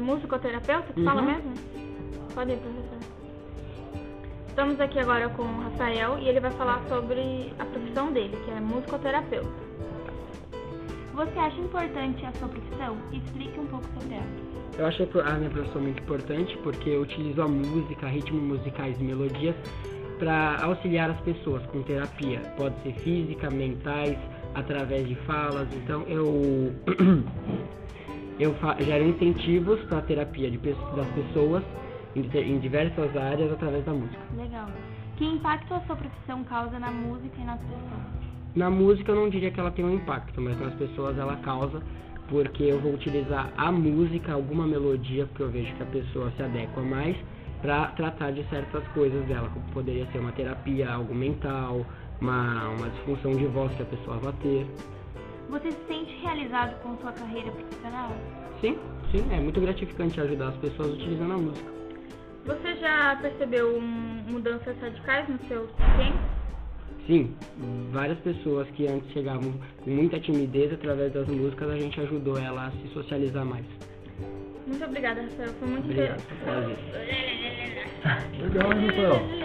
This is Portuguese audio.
musicoterapeuta, que fala Uhum. mesmo? Pode ir, professor. Estamos aqui agora com o Rafael e ele vai falar sobre a profissão dele, que é musicoterapeuta. Você acha importante a sua profissão? Explique um pouco sobre ela. Eu acho a minha profissão muito importante porque eu utilizo a música, ritmos musicais e melodias para auxiliar as pessoas com terapia. Pode ser física, mentais, através de falas. Então eu eu gero incentivos para a terapia de, das pessoas em, em diversas áreas através da música. Legal. Que impacto a sua profissão causa na música e nas pessoas? Na música eu não diria que ela tem um impacto, mas nas pessoas ela causa porque eu vou utilizar a música, alguma melodia, porque eu vejo que a pessoa se adequa mais para tratar de certas coisas dela, como poderia ser uma terapia, algo mental, uma, uma disfunção de voz que a pessoa vai ter. Você se sente realizado com sua carreira profissional? Sim, sim, é muito gratificante ajudar as pessoas utilizando a música. Você já percebeu um- mudanças radicais nos seus pacientes? Sim, várias pessoas que antes chegavam com muita timidez através das músicas, a gente ajudou ela a se socializar mais. Muito obrigada, Rafael. Foi muito Obrigado, interessante. prazer. Legal, hein, Rafael?